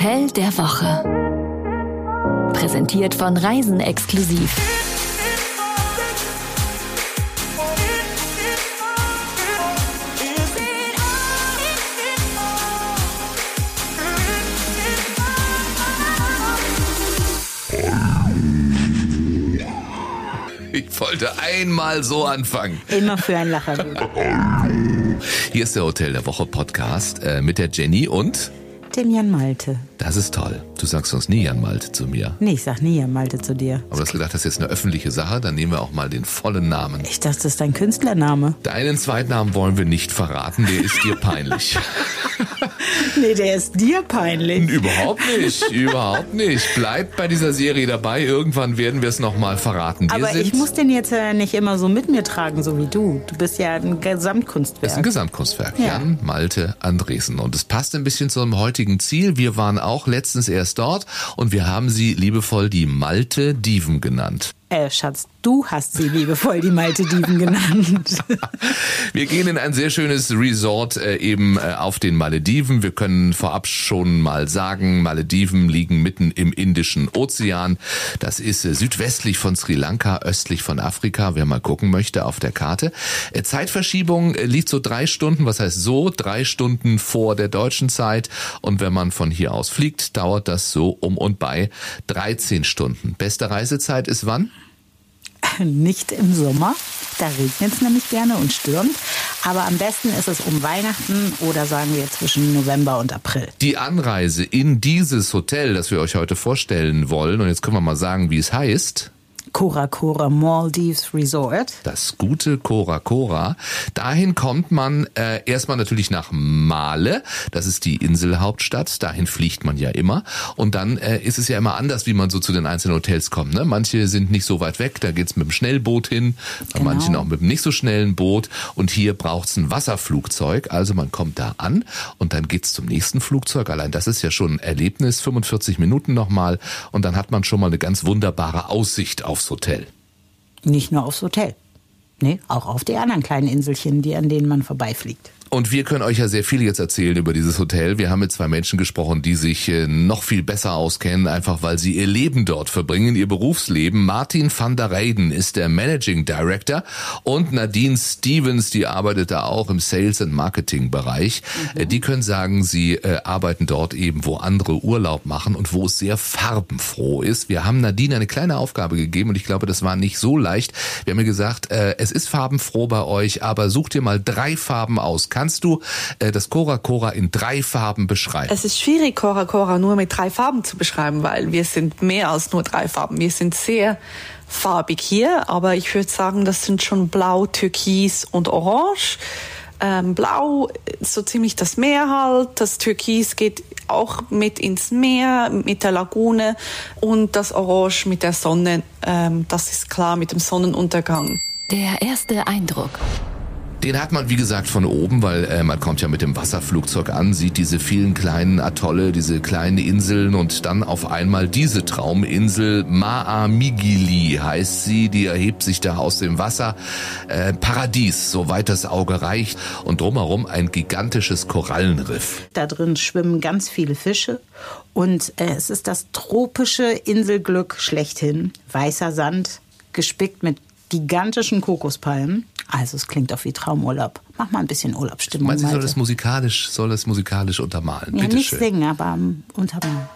Hotel der Woche. Präsentiert von Reisen exklusiv. Ich wollte einmal so anfangen. Immer für ein Lacher. Hier ist der Hotel der Woche Podcast äh, mit der Jenny und Dem Jan Malte. das ist toll. Du sagst sonst nie Jan Malte zu mir. Nee, ich sag nie Jan Malte zu dir. Aber du hast gedacht, das ist jetzt eine öffentliche Sache, dann nehmen wir auch mal den vollen Namen. Ich dachte, das ist dein Künstlername. Deinen Zweitnamen wollen wir nicht verraten, der ist dir peinlich. Nee, der ist dir peinlich. überhaupt nicht, überhaupt nicht. Bleib bei dieser Serie dabei, irgendwann werden wir es nochmal verraten. Wir Aber ich muss den jetzt äh, nicht immer so mit mir tragen, so wie du. Du bist ja ein Das ist Gesamtkunstwerk. ein Gesamtkunstwerk. Ja. Jan Malte Andresen. Und es passt ein bisschen zu unserem heutigen Ziel. Wir waren auch letztens erst dort und wir haben sie liebevoll die Malte Diven genannt. Äh, Schatz, du hast sie liebevoll die Malte Dieven genannt. Wir gehen in ein sehr schönes Resort äh, eben äh, auf den Malediven. Wir können vorab schon mal sagen, Malediven liegen mitten im Indischen Ozean. Das ist äh, südwestlich von Sri Lanka, östlich von Afrika, wer mal gucken möchte auf der Karte. Äh, Zeitverschiebung äh, liegt so drei Stunden, was heißt so, drei Stunden vor der deutschen Zeit. Und wenn man von hier aus fliegt, dauert das so um und bei 13 Stunden. Beste Reisezeit ist wann? Nicht im Sommer. Da regnet es nämlich gerne und stürmt. Aber am besten ist es um Weihnachten oder sagen wir zwischen November und April. Die Anreise in dieses Hotel, das wir euch heute vorstellen wollen, und jetzt können wir mal sagen, wie es heißt. Cora Cora Maldives Resort. Das gute Cora Cora. Dahin kommt man äh, erstmal natürlich nach Male. Das ist die Inselhauptstadt. Dahin fliegt man ja immer. Und dann äh, ist es ja immer anders, wie man so zu den einzelnen Hotels kommt. Ne? Manche sind nicht so weit weg. Da geht's mit dem Schnellboot hin. Bei Genau. manchen auch mit dem nicht so schnellen Boot. Und hier braucht's ein Wasserflugzeug. Also man kommt da an und dann geht's zum nächsten Flugzeug. Allein das ist ja schon ein Erlebnis. 45 Minuten nochmal. Und dann hat man schon mal eine ganz wunderbare Aussicht aufs Hotel. Nicht nur aufs Hotel. Nee, auch auf die anderen kleinen Inselchen, die, an denen man vorbeifliegt. Und wir können euch ja sehr viel jetzt erzählen über dieses Hotel. Wir haben mit zwei Menschen gesprochen, die sich äh, noch viel besser auskennen, einfach weil sie ihr Leben dort verbringen, ihr Berufsleben. Martin van der Reyden ist der Managing Director und Nadine Stevens, die arbeitet da auch im Sales and Marketing Bereich. Äh, Die können sagen, sie äh, arbeiten dort eben, wo andere Urlaub machen und wo es sehr farbenfroh ist. Wir haben Nadine eine kleine Aufgabe gegeben und ich glaube, das war nicht so leicht. Wir haben ihr gesagt, es ist farbenfroh bei euch, aber such dir mal drei Farben aus. Kannst du äh, das Cora Cora in drei Farben beschreiben? Es ist schwierig, Cora Cora nur mit drei Farben zu beschreiben, weil wir sind mehr als nur drei Farben. Wir sind sehr farbig hier, aber ich würde sagen, das sind schon Blau, Türkis und Orange. Ähm, Blau, so ziemlich das Meer halt. Das Türkis geht auch mit ins Meer, mit der Lagune. Und das Orange mit der Sonne, ähm, das ist klar mit dem Sonnenuntergang. Der erste Eindruck. Den hat man, wie gesagt, von oben, weil äh, man kommt ja mit dem Wasserflugzeug an, sieht diese vielen kleinen Atolle, diese kleinen Inseln und dann auf einmal diese Trauminsel Maamigili heißt sie, die erhebt sich da aus dem Wasser. Äh, Paradies, soweit das Auge reicht und drumherum ein gigantisches Korallenriff. Da drin schwimmen ganz viele Fische und äh, es ist das tropische Inselglück schlechthin. Weißer Sand, gespickt mit gigantischen Kokospalmen. Also es klingt auch wie Traumurlaub. Mach mal ein bisschen Urlaubsstimmung. Meinst du, soll das musikalisch, soll das musikalisch untermalen? ja, Bitte nicht schön. singen, aber ähm, untermalen.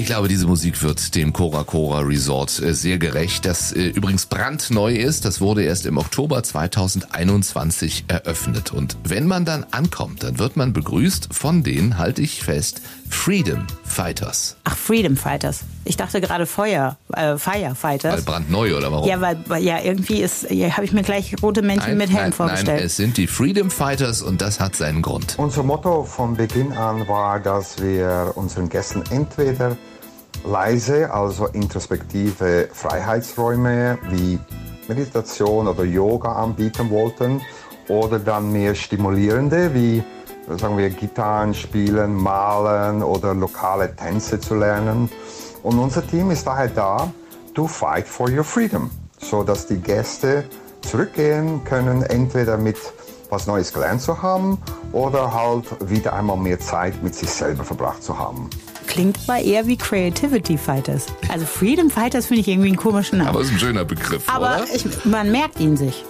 Ich glaube, diese Musik wird dem Cora Cora Resort äh, sehr gerecht, das äh, übrigens brandneu ist. Das wurde erst im Oktober 2021 eröffnet. Und wenn man dann ankommt, dann wird man begrüßt von den, halte ich fest, Freedom Fighters. Ach, Freedom Fighters. Ich dachte gerade Feuer, äh, Firefighters. Weil brandneu oder warum? ja, weil, ja irgendwie ist, ja, habe ich mir gleich rote Männchen mit Helm nein, vorgestellt. nein, es sind die Freedom Fighters und das hat seinen Grund. Unser Motto von Beginn an war, dass wir unseren Gästen entweder leise, also introspektive Freiheitsräume wie Meditation oder Yoga anbieten wollten oder dann mehr stimulierende wie sagen wir Gitarren spielen, malen oder lokale Tänze zu lernen. Und unser Team ist daher da, to fight for your freedom, so dass die Gäste zurückgehen können, entweder mit was Neues gelernt zu haben oder halt wieder einmal mehr Zeit mit sich selber verbracht zu haben. Klingt mal eher wie Creativity Fighters. Also Freedom Fighters finde ich irgendwie einen komischen Namen. Aber ist ein schöner Begriff, Aber oder? ich, man merkt ihn sich.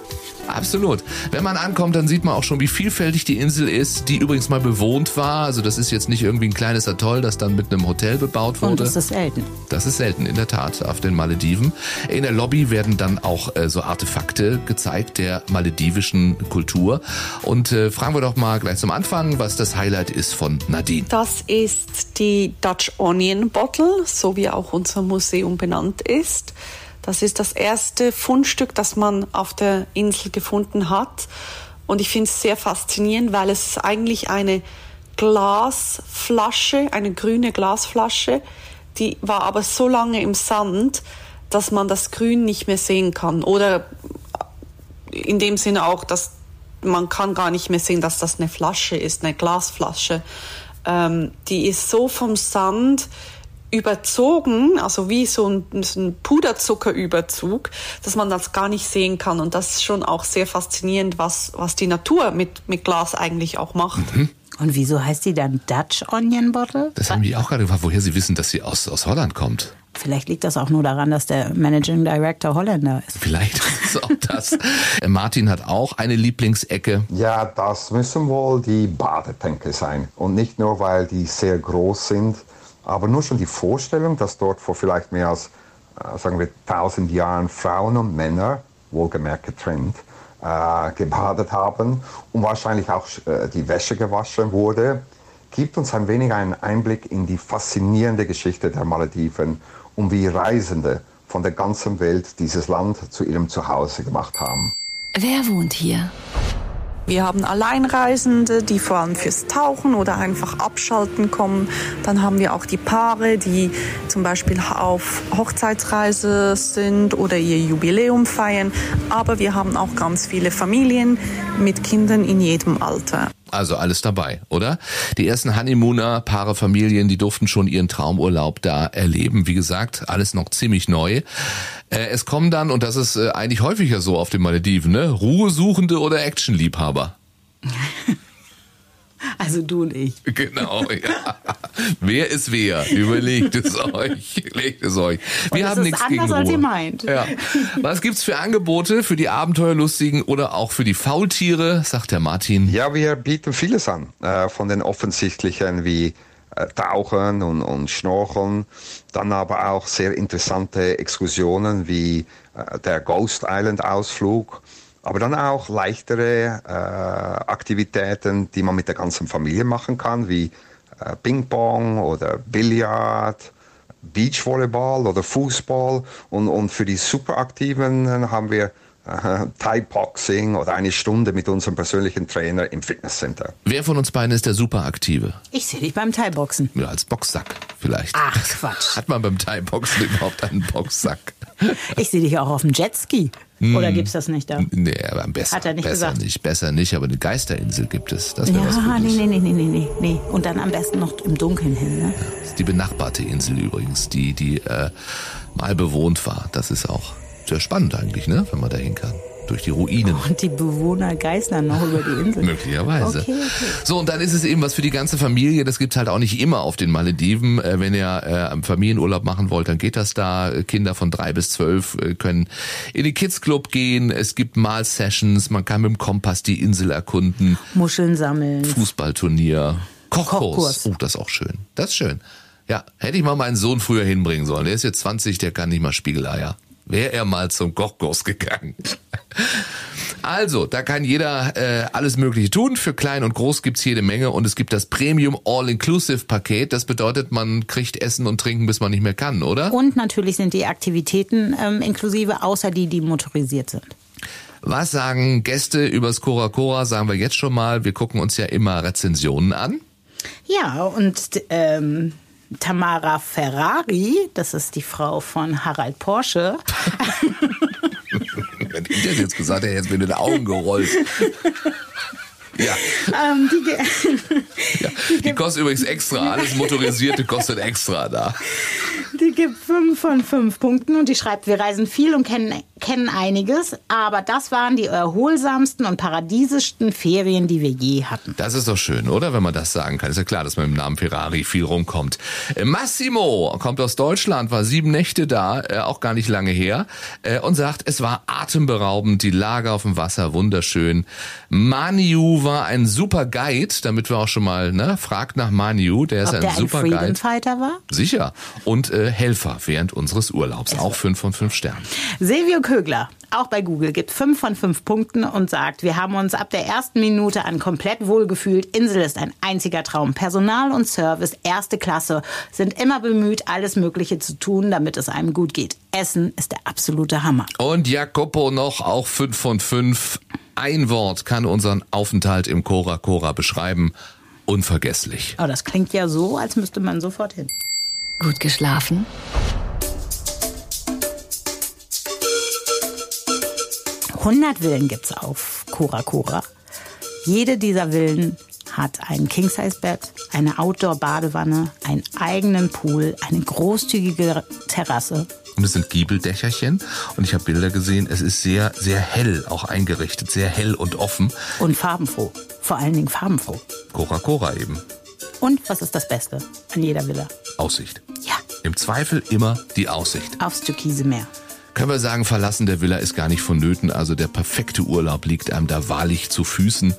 Absolut. Wenn man ankommt, dann sieht man auch schon, wie vielfältig die Insel ist, die übrigens mal bewohnt war. Also das ist jetzt nicht irgendwie ein kleines Atoll, das dann mit einem Hotel bebaut wurde. Und das ist selten. Das ist selten, in der Tat, auf den Malediven. In der Lobby werden dann auch äh, so Artefakte gezeigt der maledivischen Kultur. Und äh, fragen wir doch mal gleich zum Anfang, was das Highlight ist von Nadine. Das ist die Dutch Onion Bottle, so wie auch unser Museum benannt ist. Das ist das erste Fundstück, das man auf der Insel gefunden hat. Und ich finde es sehr faszinierend, weil es eigentlich eine Glasflasche, eine grüne Glasflasche, die war aber so lange im Sand, dass man das Grün nicht mehr sehen kann. Oder in dem Sinne auch, dass man kann gar nicht mehr sehen, dass das eine Flasche ist, eine Glasflasche. Ähm, die ist so vom Sand überzogen, also wie so ein, so ein Puderzuckerüberzug, dass man das gar nicht sehen kann. Und das ist schon auch sehr faszinierend, was, was die Natur mit, mit Glas eigentlich auch macht. Und wieso heißt die dann Dutch Onion Bottle? Das haben die auch gerade gefragt, woher sie wissen, dass sie aus, aus Holland kommt. Vielleicht liegt das auch nur daran, dass der Managing Director Holländer ist. Vielleicht ist auch das. Äh, Martin hat auch eine Lieblingsecke. Ja, das müssen wohl die Badetänke sein. Und nicht nur, weil die sehr groß sind, aber nur schon die Vorstellung, dass dort vor vielleicht mehr als, äh, sagen wir, 1000 Jahren Frauen und Männer, wohlgemerkt getrennt, äh, gebadet haben und wahrscheinlich auch äh, die Wäsche gewaschen wurde, gibt uns ein wenig einen Einblick in die faszinierende Geschichte der Malediven und wie Reisende von der ganzen Welt dieses Land zu ihrem Zuhause gemacht haben. Wer wohnt hier? Wir haben Alleinreisende, die vor allem fürs Tauchen oder einfach abschalten kommen. Dann haben wir auch die Paare, die zum Beispiel auf Hochzeitsreise sind oder ihr Jubiläum feiern. Aber wir haben auch ganz viele Familien mit Kindern in jedem Alter. Also alles dabei, oder? Die ersten Honeymooner, Paare, Familien, die durften schon ihren Traumurlaub da erleben. Wie gesagt, alles noch ziemlich neu. Äh, es kommen dann, und das ist äh, eigentlich häufiger so auf den Malediven, ne? Ruhesuchende oder Actionliebhaber. Also du und ich. Genau, ja. wer ist wer? Überlegt es euch. Legt es euch. Wir haben nichts anders, gegen als Ruhe. ihr meint. Ja. Was gibt's für Angebote für die Abenteuerlustigen oder auch für die Faultiere, sagt der Martin. Ja, wir bieten vieles an. Äh, von den offensichtlichen wie äh, Tauchen und, und Schnorcheln. Dann aber auch sehr interessante Exkursionen wie äh, der Ghost Island Ausflug. Aber dann auch leichtere äh, Aktivitäten, die man mit der ganzen Familie machen kann, wie äh, Ping-Pong oder Billard, Beachvolleyball oder Fußball. Und, und für die Superaktiven äh, haben wir äh, Thai-Boxing oder eine Stunde mit unserem persönlichen Trainer im Fitnesscenter. Wer von uns beiden ist der Superaktive? Ich sehe dich beim Thai-Boxen. Ja, als Boxsack vielleicht. Ach, Quatsch. Hat man beim Thai-Boxen überhaupt einen Boxsack? Ich sehe dich auch auf dem Jetski. Oder gibt's das nicht da? Nee, aber besser, Hat er nicht besser gesagt. nicht, besser nicht, aber eine Geisterinsel gibt es. Das wäre was Ja, Gutes. nee, nee, nee, nee, nee, nee, nee. Und dann am besten noch im Dunkeln hin, ne? Das ist die benachbarte Insel übrigens, die, die äh, mal bewohnt war. Das ist auch sehr spannend eigentlich, ne, wenn man da hin kann. Durch die Ruinen. Und die Bewohner geistern noch über die Insel. Möglicherweise. Okay, okay. So, und dann ist es eben was für die ganze Familie. Das gibt's halt auch nicht immer auf den Malediven. Äh, wenn ihr äh, am Familienurlaub machen wollt, dann geht das da. Äh, Kinder von drei bis zwölf können in den Kids Club gehen. Es gibt Mal-Sessions. Man kann mit dem Kompass die Insel erkunden. Muscheln sammeln. Fußballturnier. Kochkurs. Kochkurs. Oh, das ist auch schön. Das ist schön. Ja, hätte ich mal meinen Sohn früher hinbringen sollen. Der ist jetzt 20, der kann nicht mal Spiegeleier. Wäre er mal zum Kochkurs gegangen. Also, da kann jeder äh, alles Mögliche tun. Für klein und groß gibt's jede Menge und es gibt das Premium All-Inclusive-Paket. Das bedeutet, man kriegt Essen und Trinken, bis man nicht mehr kann, oder? Und natürlich sind die Aktivitäten ähm, inklusive, außer die, die motorisiert sind. Was sagen Gäste übers Cora Cora? Sagen wir jetzt schon mal. Wir gucken uns ja immer Rezensionen an. Ja, und ähm, Tamara Ferrari, das ist die Frau von Harald Porsche, Wenn ich das jetzt gesagt hätte, jetzt mir in den Augen gerollt. Ja, ähm, die, ja. Die kostet übrigens extra. Alles Motorisierte kostet extra da. die gibt fünf von fünf Punkten und die schreibt, wir reisen viel und kennen kennen einiges, aber das waren die erholsamsten und paradiesischsten Ferien, die wir je hatten. Das ist doch schön, oder? Wenn man das sagen kann. Ist ja klar, dass man mit dem Namen Ferrari viel rumkommt. Äh, Massimo kommt aus Deutschland, war sieben Nächte da, äh, auch gar nicht lange her, äh, und sagt, es war atemberaubend, die Lage auf dem Wasser, wunderschön. Maniu war ein super Guide, damit wir auch schon mal, ne, fragt nach Maniu, der ist Ob ein der ein super Freedom Guide. Fighter war? Sicher. Und äh, Helfer während unseres Urlaubs. Auch fünf von fünf Sternen. Silvio Kögler, auch bei Google, gibt fünf von fünf Punkten und sagt, wir haben uns ab der ersten Minute an komplett wohlgefühlt. Insel ist ein einziger Traum. Personal und Service, erste Klasse, sind immer bemüht, alles Mögliche zu tun, damit es einem gut geht. Essen ist der absolute Hammer. Und Jacopo noch, auch fünf von fünf. Ein Wort kann unseren Aufenthalt im Cora Cora beschreiben. Unvergesslich. Aber das klingt ja so, als müsste man sofort hin. Gut geschlafen? 100 Villen gibt's auf Cora Cora. Jede dieser Villen hat ein King-Size-Bett, eine Outdoor-Badewanne, einen eigenen Pool, eine großzügige Terrasse. Und es sind Giebeldächerchen. Und ich habe Bilder gesehen. Es ist sehr, sehr hell auch eingerichtet. Sehr hell und offen. Und farbenfroh. Vor allen Dingen farbenfroh. Cora Cora eben. Und was ist das Beste an jeder Villa? Aussicht. Ja, Im Zweifel immer die Aussicht. aufs Türkise Meer. Können wir sagen, Verlassen der Villa ist gar nicht vonnöten. Also der perfekte Urlaub liegt einem da wahrlich zu Füßen.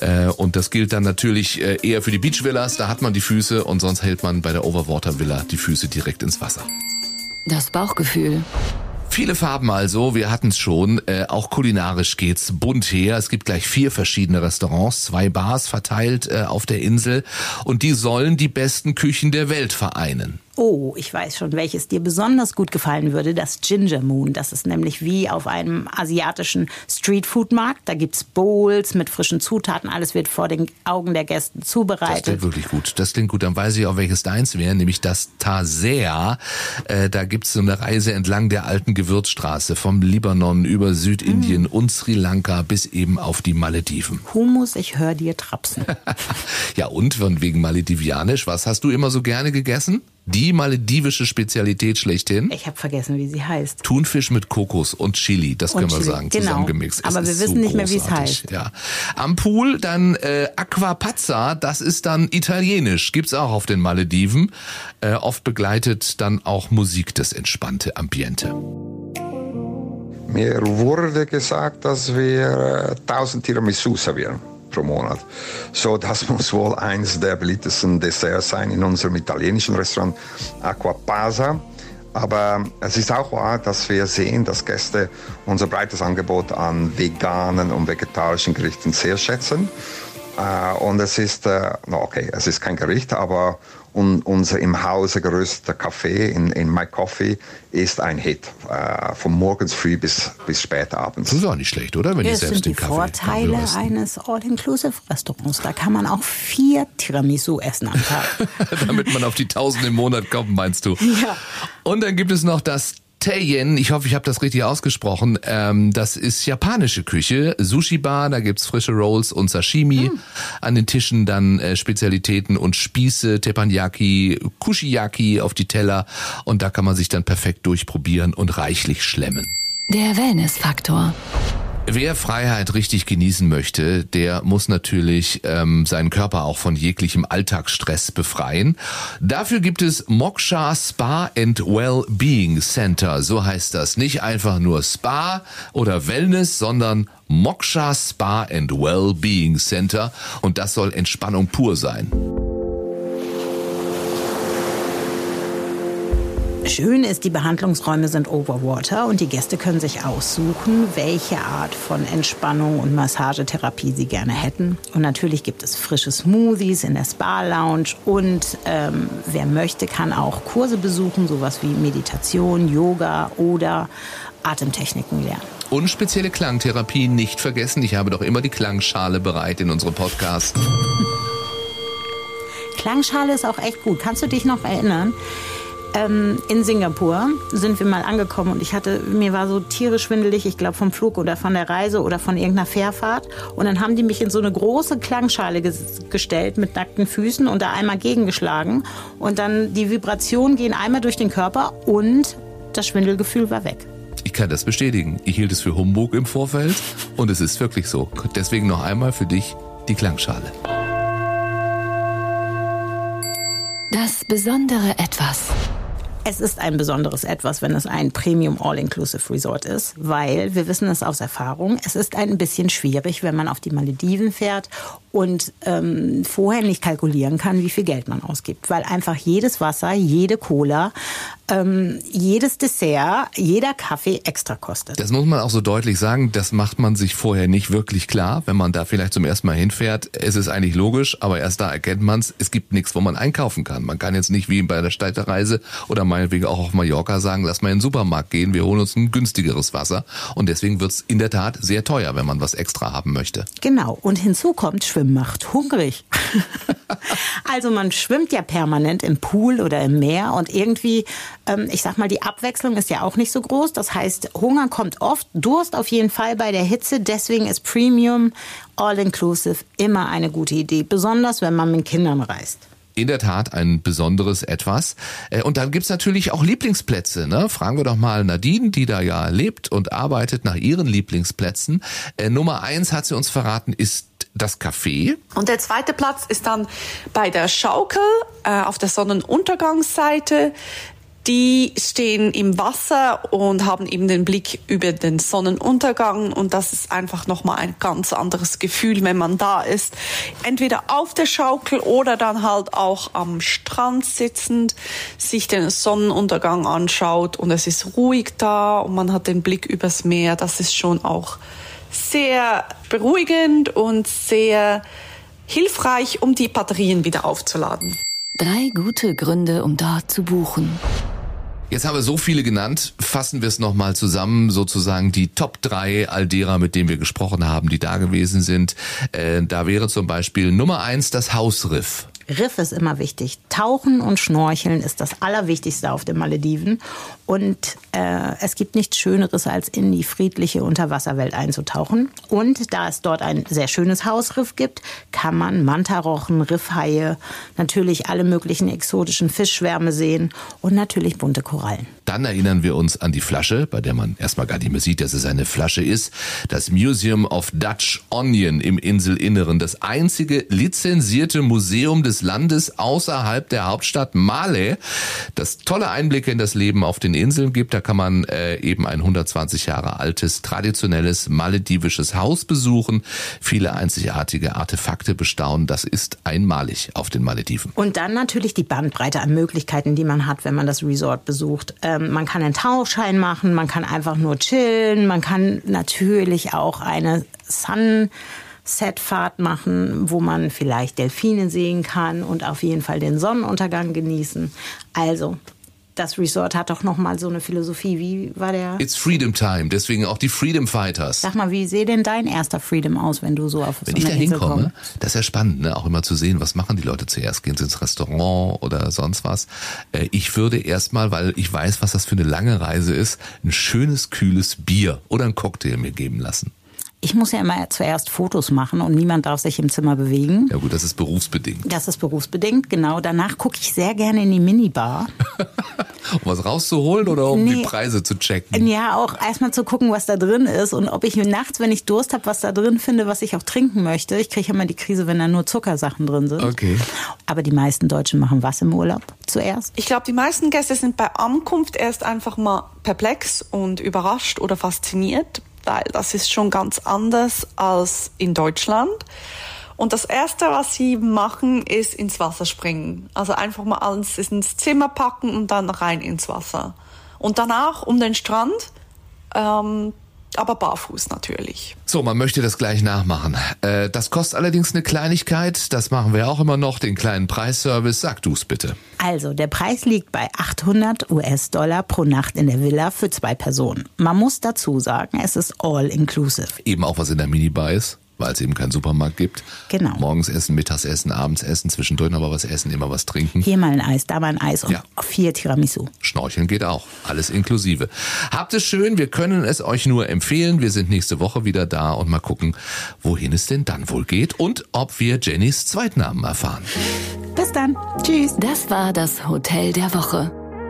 Äh, Und das gilt dann natürlich äh, eher für die Beachvillas. Da hat man die Füße und sonst hält man bei der Overwater Villa die Füße direkt ins Wasser. Das Bauchgefühl. Viele Farben also, wir hatten es schon. Äh, auch kulinarisch geht's bunt her. Es gibt gleich vier verschiedene Restaurants, zwei Bars verteilt äh, auf der Insel und die sollen die besten Küchen der Welt vereinen. Oh, ich weiß schon, welches dir besonders gut gefallen würde. Das Ginger Moon. Das ist nämlich wie auf einem asiatischen Streetfood-Markt. Da gibt's Bowls mit frischen Zutaten. Alles wird vor den Augen der Gäste Das zubereitet. klingt wirklich gut. Das klingt gut. Dann weiß ich auch, welches deins wäre, nämlich das Taser. Äh, da gibt's so eine Reise entlang der alten Gewürzstraße vom Libanon über Südindien und Sri Lanka bis eben auf die Malediven. Humus, ich höre dir trapsen. Ja, und von wegen Maledivianisch, was hast du immer so gerne gegessen? Die maledivische Spezialität schlechthin? Ich habe vergessen, wie sie heißt. Thunfisch mit Kokos und Chili, das Und können wir Chili, sagen, genau. zusammengemixt. Es Aber wir ist wissen so nicht mehr, wie es heißt. Ja. Am Pool dann äh, Aquapazza, das ist dann italienisch, gibt's auch auf den Malediven. Äh, oft begleitet dann auch Musik das entspannte Ambiente. Mir wurde gesagt, dass wir äh, 1000 Tiramisu servieren pro Monat. So, das muss wohl eines der beliebtesten Desserts sein in unserem italienischen Restaurant Aquapasa. Aber es ist auch wahr, dass wir sehen, dass Gäste unser breites Angebot an veganen und vegetarischen Gerichten sehr schätzen. Äh, und es ist, äh, okay, es ist kein Gericht, aber un, unser im Hause gerösteter Kaffee in, in My Coffee ist ein Hit. Äh, von morgens früh bis, bis spät abends. Das ist auch nicht schlecht, oder? Wenn Das ich selbst sind die den Kaffee Vorteile Kaffee eines All-Inclusive-Restaurants. Da kann man auch vier Tiramisu essen am Tag. Damit man auf die 1000 im Monat kommt, meinst du? Ja. Und dann gibt es noch das Teien, ich hoffe, ich habe das richtig ausgesprochen. Ähm, das ist japanische Küche, Sushi-Bar, da gibt's frische Rolls und Sashimi. An den Tischen dann äh, Spezialitäten und Spieße, Teppanyaki, Kushiyaki auf die Teller. Und da kann man sich dann perfekt durchprobieren und reichlich schlemmen. Der Wellness-Faktor. Wer Freiheit richtig genießen möchte, der muss natürlich ähm, seinen Körper auch von jeglichem Alltagsstress befreien. Dafür gibt es Moksha Spa and Wellbeing Center, so heißt das. Nicht einfach nur Spa oder Wellness, sondern Moksha Spa and Wellbeing Center und das soll Entspannung pur sein. Schön ist, die Behandlungsräume sind Overwater und die Gäste können sich aussuchen, welche Art von Entspannung und Massagetherapie sie gerne hätten. Und natürlich gibt es frische Smoothies in der Spa-Lounge und ähm, wer möchte, kann auch Kurse besuchen, sowas wie Meditation, Yoga oder Atemtechniken lernen. Und spezielle Klangtherapie nicht vergessen. Ich habe doch immer die Klangschale bereit in unserem Podcast. Klangschale ist auch echt gut. Kannst du dich noch erinnern? Ähm, in Singapur sind wir mal angekommen und ich hatte, mir war so tierisch schwindelig, ich glaube vom Flug oder von der Reise oder von irgendeiner Fährfahrt. Und dann haben die mich in so eine große Klangschale ges gestellt mit nackten Füßen und da einmal gegengeschlagen. Und dann die Vibrationen gehen einmal durch den Körper und das Schwindelgefühl war weg. Ich kann das bestätigen. Ich hielt es für Humbug im Vorfeld und es ist wirklich so. Deswegen noch einmal für dich die Klangschale. Das besondere Etwas. Es ist ein besonderes Etwas, wenn es ein Premium All-Inclusive Resort ist, weil wir wissen es aus Erfahrung, es ist ein bisschen schwierig, wenn man auf die Malediven fährt und ähm, vorher nicht kalkulieren kann, wie viel Geld man ausgibt, weil einfach jedes Wasser, jede Cola, ähm, jedes Dessert, jeder Kaffee extra kostet. Das muss man auch so deutlich sagen, das macht man sich vorher nicht wirklich klar, wenn man da vielleicht zum ersten Mal hinfährt. Es ist eigentlich logisch, aber erst da erkennt man es, es gibt nichts, wo man einkaufen kann. Man kann jetzt nicht wie bei der Städtereise oder meinetwegen auch auf Mallorca sagen, lass mal in den Supermarkt gehen, wir holen uns ein günstigeres Wasser. Und deswegen wird's in der Tat sehr teuer, wenn man was extra haben möchte. Genau. Und hinzu kommt, Schwimmen macht hungrig. also man schwimmt ja permanent im Pool oder im Meer und irgendwie, ähm, ich sag mal, die Abwechslung ist ja auch nicht so groß. Das heißt, Hunger kommt oft, Durst auf jeden Fall bei der Hitze. Deswegen ist Premium All-Inclusive immer eine gute Idee, besonders wenn man mit Kindern reist in der Tat ein besonderes Etwas. Äh, und dann gibt's natürlich auch Lieblingsplätze. Ne? Fragen wir doch mal Nadine, die da ja lebt und arbeitet nach ihren Lieblingsplätzen. Äh, Nummer eins hat sie uns verraten, ist das Café. Und der zweite Platz ist dann bei der Schaukel äh, auf der Sonnenuntergangsseite. Die stehen im Wasser und haben eben den Blick über den Sonnenuntergang und das ist einfach nochmal ein ganz anderes Gefühl, wenn man da ist. Entweder auf der Schaukel oder dann halt auch am Strand sitzend, sich den Sonnenuntergang anschaut und es ist ruhig da und man hat den Blick übers Meer. Das ist schon auch sehr beruhigend und sehr hilfreich, um die Batterien wieder aufzuladen. Drei gute Gründe, um dort zu buchen. Jetzt haben wir so viele genannt. Fassen wir es nochmal zusammen, sozusagen die Top 3 all derer, mit denen wir gesprochen haben, die da gewesen sind. Äh, da wäre zum Beispiel Nummer eins das Hausriff. Riff ist immer wichtig. Tauchen und Schnorcheln ist das Allerwichtigste auf den Malediven. Und äh, es gibt nichts Schöneres, als in die friedliche Unterwasserwelt einzutauchen. Und da es dort ein sehr schönes Hausriff gibt, kann man Mantarochen, Riffhaie, natürlich alle möglichen exotischen Fischschwärme sehen und natürlich bunte Korallen. Dann erinnern wir uns an die Flasche, bei der man erstmal gar nicht mehr sieht, dass es eine Flasche ist. Das Museum of Dutch Onion im Inselinneren. Das einzige lizenzierte Museum des Landes außerhalb der Hauptstadt Male. Das tolle Einblicke in das Leben auf den Inseln gibt. Da kann man äh, eben ein 120 Jahre altes, traditionelles maledivisches Haus besuchen. Viele einzigartige Artefakte bestaunen. Das ist einmalig auf den Malediven. Und dann natürlich die Bandbreite an Möglichkeiten, die man hat, wenn man das Resort besucht. Ähm, man kann einen Tauchschein machen, man kann einfach nur chillen, man kann natürlich auch eine Sunset-Fahrt machen, wo man vielleicht Delfine sehen kann und auf jeden Fall den Sonnenuntergang genießen. Also das Resort hat doch noch mal so eine Philosophie. Wie war der? It's Freedom Time, deswegen auch die Freedom Fighters. Sag mal, wie sehe denn dein erster Freedom aus, wenn du so auf Wenn so ich da hinkomme, das ist ja spannend, ne? auch immer zu sehen, was machen die Leute zuerst? Gehen sie ins Restaurant oder sonst was? Äh, Ich würde erstmal, weil ich weiß, was das für eine lange Reise ist, ein schönes, kühles Bier oder ein Cocktail mir geben lassen. Ich muss ja immer zuerst Fotos machen und niemand darf sich im Zimmer bewegen. Ja gut, das ist berufsbedingt. Das ist berufsbedingt, genau. Danach gucke ich sehr gerne in die Minibar. Um was rauszuholen oder um die Nee. Preise zu checken? Ja, auch erstmal zu gucken, was da drin ist und ob ich mir nachts, wenn ich Durst habe, was da drin finde, was ich auch trinken möchte. Ich kriege immer die Krise, wenn da nur Zuckersachen drin sind. Okay. Aber die meisten Deutschen machen was im Urlaub zuerst? Ich glaube, die meisten Gäste sind bei Ankunft erst einfach mal perplex und überrascht oder fasziniert, weil das ist schon ganz anders als in Deutschland. Und das Erste, was sie machen, ist ins Wasser springen. Also einfach mal alles ins Zimmer packen und dann rein ins Wasser. Und danach um den Strand, ähm, aber barfuß natürlich. So, man möchte das gleich nachmachen. Äh, das kostet allerdings eine Kleinigkeit. Das machen wir auch immer noch, den kleinen Preisservice. Sag du's bitte. Also, der Preis liegt bei 800 US-Dollar pro Nacht in der Villa für zwei Personen. Man muss dazu sagen, es ist all inclusive. Eben auch was in der Minibar ist, weil es eben keinen Supermarkt gibt. Genau. Morgens essen, mittags essen, abends essen, zwischendrin aber was essen, immer was trinken. Hier mal ein Eis, da mal ein Eis und Ja. vier Tiramisu. Schnorcheln geht auch. Alles inklusive. Habt es schön. Wir können es euch nur empfehlen. Wir sind nächste Woche wieder da und mal gucken, wohin es denn dann wohl geht und ob wir Jennys Zweitnamen erfahren. Bis dann. Tschüss. Das war das Hotel der Woche.